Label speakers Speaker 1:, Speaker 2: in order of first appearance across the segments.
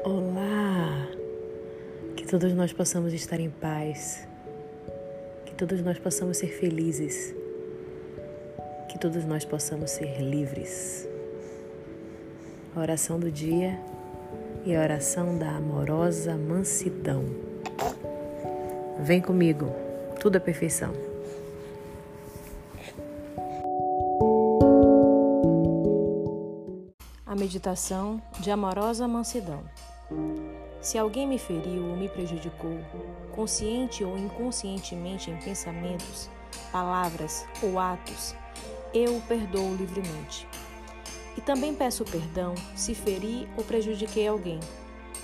Speaker 1: Olá! Que todos nós possamos estar em paz, que todos nós possamos ser felizes, que todos nós possamos ser livres. A oração do dia e a oração da amorosa mansidão. Vem comigo, tudo é perfeição.
Speaker 2: A meditação de amorosa mansidão. Se alguém me feriu ou me prejudicou, consciente ou inconscientemente em pensamentos, palavras ou atos, eu o perdoo livremente. E também peço perdão se feri ou prejudiquei alguém,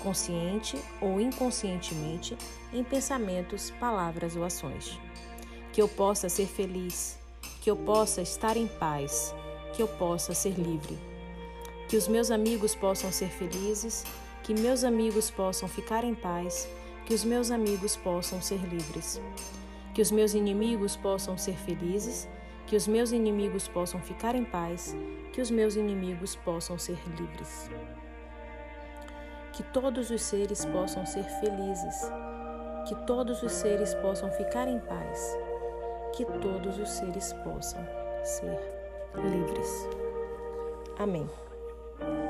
Speaker 2: consciente ou inconscientemente em pensamentos, palavras ou ações. Que eu possa ser feliz, que eu possa estar em paz, que eu possa ser livre que os meus amigos possam ser felizes, que meus amigos possam ficar em paz, que os meus amigos possam ser livres. Que os meus inimigos possam ser felizes, que os meus inimigos possam ficar em paz, que os meus inimigos possam ser livres. Que todos os seres possam ser felizes, que todos os seres possam ficar em paz, que todos os seres possam ser livres. Amém. thank you